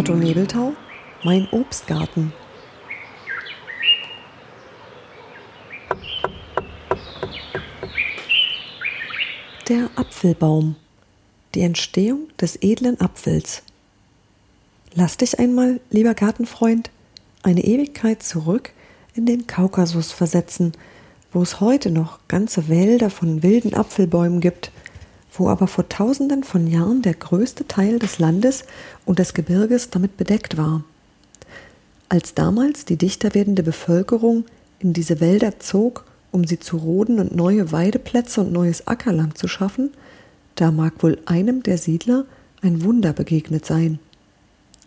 Otto Nebeltau, Mein Obstgarten. Der Apfelbaum. Die Entstehung des edlen Apfels. Lass dich einmal, lieber Gartenfreund, eine Ewigkeit zurück in den Kaukasus versetzen, wo es heute noch ganze Wälder von wilden Apfelbäumen gibt, wo aber vor tausenden von Jahren der größte Teil des Landes und des Gebirges damit bedeckt war. Als damals die dichter werdende Bevölkerung in diese Wälder zog, um sie zu roden und neue Weideplätze und neues Ackerland zu schaffen, da mag wohl einem der Siedler ein Wunder begegnet sein.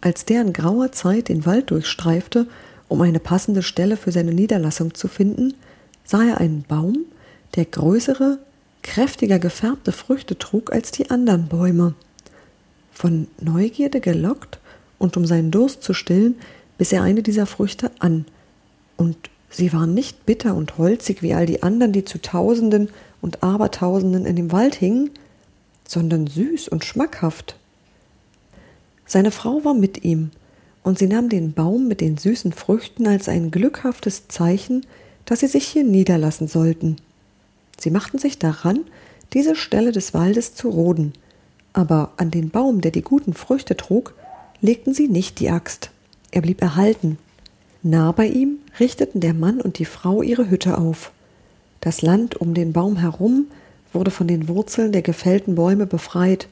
Als der in grauer Zeit den Wald durchstreifte, um eine passende Stelle für seine Niederlassung zu finden, sah er einen Baum, der größere, kräftiger gefärbte Früchte trug als die anderen Bäume. Von Neugierde gelockt und um seinen Durst zu stillen, biss er eine dieser Früchte an. Und sie waren nicht bitter und holzig wie all die anderen, die zu Tausenden und Abertausenden in dem Wald hingen, sondern süß und schmackhaft. Seine Frau war mit ihm, und sie nahm den Baum mit den süßen Früchten als ein glückhaftes Zeichen, dass sie sich hier niederlassen sollten. Sie machten sich daran, diese Stelle des Waldes zu roden, aber an den Baum, der die guten Früchte trug, legten sie nicht die Axt. Er blieb erhalten. Nah bei ihm richteten der Mann und die Frau ihre Hütte auf. Das Land um den Baum herum wurde von den Wurzeln der gefällten Bäume befreit.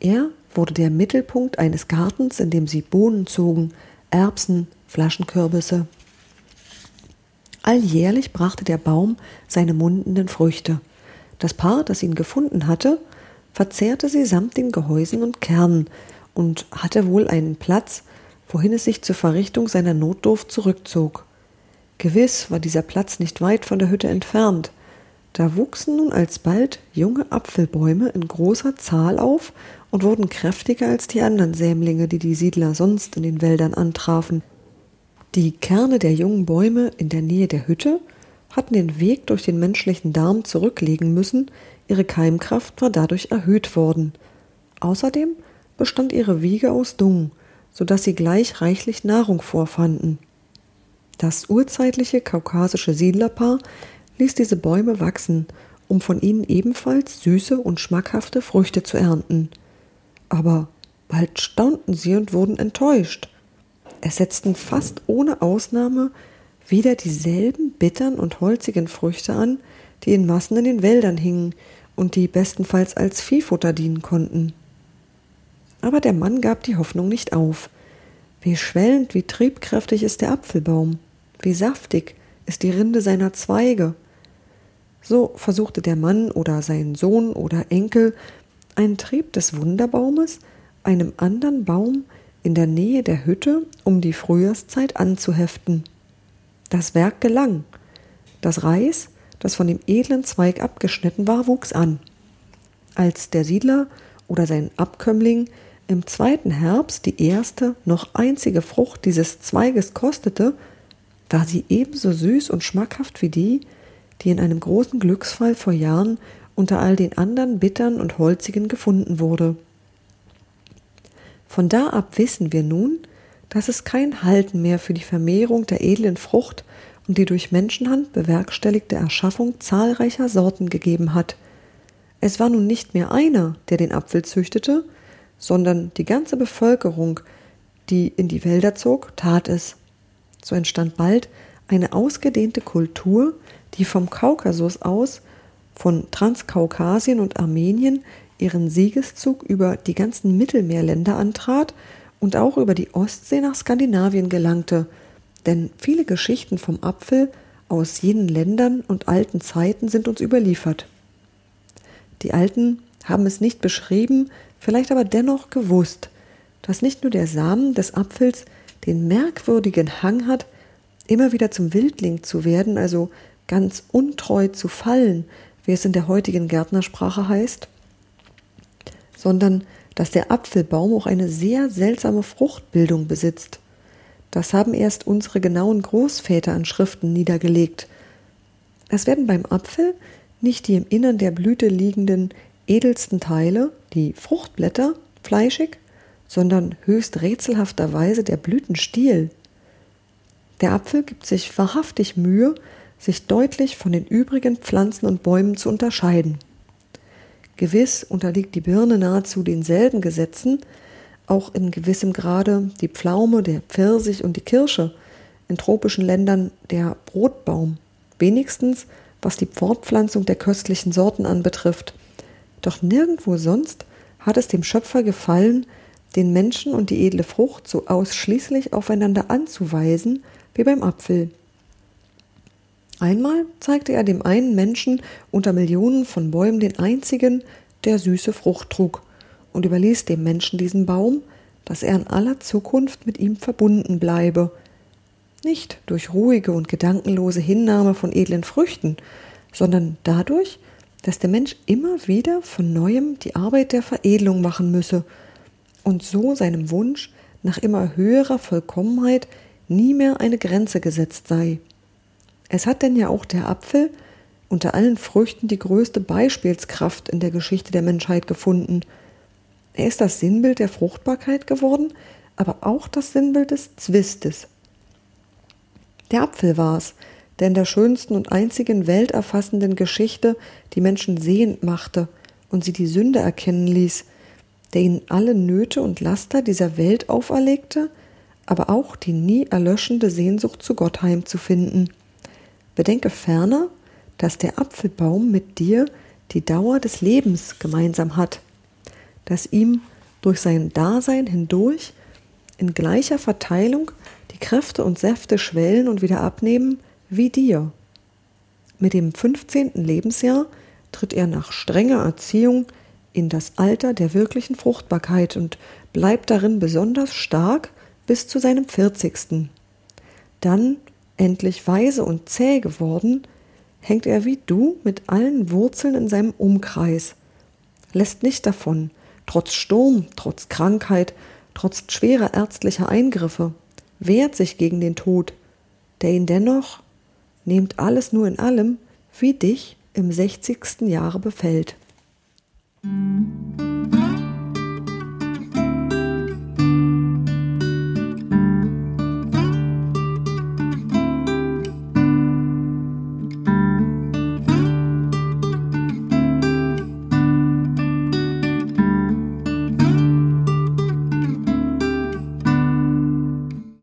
Er wurde der Mittelpunkt eines Gartens, in dem sie Bohnen zogen, Erbsen, Flaschenkürbisse. Alljährlich brachte der Baum seine mundenden Früchte. Das Paar, das ihn gefunden hatte, verzehrte sie samt den Gehäusen und Kernen und hatte wohl einen Platz, wohin es sich zur Verrichtung seiner Notdurft zurückzog. Gewiss war dieser Platz nicht weit von der Hütte entfernt. Da wuchsen nun alsbald junge Apfelbäume in großer Zahl auf und wurden kräftiger als die anderen Sämlinge, die die Siedler sonst in den Wäldern antrafen. Die Kerne der jungen Bäume in der Nähe der Hütte hatten den Weg durch den menschlichen Darm zurücklegen müssen, ihre Keimkraft war dadurch erhöht worden. Außerdem bestand ihre Wiege aus Dung, so dass sie gleich reichlich Nahrung vorfanden. Das urzeitliche kaukasische Siedlerpaar ließ diese Bäume wachsen, um von ihnen ebenfalls süße und schmackhafte Früchte zu ernten. Aber bald staunten sie und wurden enttäuscht. Setzten fast ohne Ausnahme wieder dieselben bittern und holzigen Früchte an, die in Massen in den Wäldern hingen und die bestenfalls als Viehfutter dienen konnten. Aber der Mann gab die Hoffnung nicht auf. Wie schwellend, wie triebkräftig ist der Apfelbaum, wie saftig ist die Rinde seiner Zweige. So versuchte der Mann oder sein Sohn oder Enkel einen Trieb des Wunderbaumes einem anderen Baum in der Nähe der Hütte um die Frühjahrszeit anzuheften. Das Werk gelang. Das Reis, das von dem edlen Zweig abgeschnitten war, wuchs an. Als der Siedler oder sein Abkömmling im zweiten Herbst die erste, noch einzige Frucht dieses Zweiges kostete, war sie ebenso süß und schmackhaft wie die, die in einem großen Glücksfall vor Jahren unter all den anderen bittern und holzigen gefunden wurde. Von da ab wissen wir nun, dass es kein Halten mehr für die Vermehrung der edlen Frucht und die durch Menschenhand bewerkstelligte Erschaffung zahlreicher Sorten gegeben hat. Es war nun nicht mehr einer, der den Apfel züchtete, sondern die ganze Bevölkerung, die in die Wälder zog, tat es. So entstand bald eine ausgedehnte Kultur, die vom Kaukasus aus, von Transkaukasien und Armenien ihren Siegeszug über die ganzen Mittelmeerländer antrat und auch über die Ostsee nach Skandinavien gelangte, denn viele Geschichten vom Apfel aus jenen Ländern und alten Zeiten sind uns überliefert. Die Alten haben es nicht beschrieben, vielleicht aber dennoch gewusst, dass nicht nur der Samen des Apfels den merkwürdigen Hang hat, immer wieder zum Wildling zu werden, also ganz untreu zu fallen, wie es in der heutigen Gärtnersprache heißt, sondern dass der Apfelbaum auch eine sehr seltsame Fruchtbildung besitzt. Das haben erst unsere genauen Großväter an Schriften niedergelegt. Es werden beim Apfel nicht die im Innern der Blüte liegenden edelsten Teile, die Fruchtblätter, fleischig, sondern höchst rätselhafterweise der Blütenstiel. Der Apfel gibt sich wahrhaftig Mühe, sich deutlich von den übrigen Pflanzen und Bäumen zu unterscheiden. Gewiss unterliegt die Birne nahezu denselben Gesetzen, auch in gewissem Grade die Pflaume, der Pfirsich und die Kirsche, in tropischen Ländern der Brotbaum, wenigstens was die Fortpflanzung der köstlichen Sorten anbetrifft. Doch nirgendwo sonst hat es dem Schöpfer gefallen, den Menschen und die edle Frucht so ausschließlich aufeinander anzuweisen wie beim Apfel. Einmal zeigte er dem einen Menschen unter Millionen von Bäumen den einzigen, der süße Frucht trug, und überließ dem Menschen diesen Baum, dass er in aller Zukunft mit ihm verbunden bleibe, nicht durch ruhige und gedankenlose Hinnahme von edlen Früchten, sondern dadurch, dass der Mensch immer wieder von neuem die Arbeit der Veredelung machen müsse und so seinem Wunsch nach immer höherer Vollkommenheit nie mehr eine Grenze gesetzt sei. Es hat denn ja auch der Apfel unter allen Früchten die größte Beispielskraft in der Geschichte der Menschheit gefunden. Er ist das Sinnbild der Fruchtbarkeit geworden, aber auch das Sinnbild des Zwistes. Der Apfel war's, der in der schönsten und einzigen welterfassenden Geschichte die Menschen sehend machte und sie die Sünde erkennen ließ, der ihnen alle Nöte und Laster dieser Welt auferlegte, aber auch die nie erlöschende Sehnsucht zu Gott heimzufinden. Bedenke ferner, dass der Apfelbaum mit dir die Dauer des Lebens gemeinsam hat, dass ihm durch sein Dasein hindurch in gleicher Verteilung die Kräfte und Säfte schwellen und wieder abnehmen wie dir. Mit dem 15. Lebensjahr tritt er nach strenger Erziehung in das Alter der wirklichen Fruchtbarkeit und bleibt darin besonders stark bis zu seinem 40. Dann, endlich weise und zäh geworden, hängt er wie du mit allen Wurzeln in seinem Umkreis, lässt nicht davon, trotz Sturm, trotz Krankheit, trotz schwerer ärztlicher Eingriffe, wehrt sich gegen den Tod, der ihn dennoch, nehmt alles nur in allem, wie dich im sechzigsten Jahre befällt.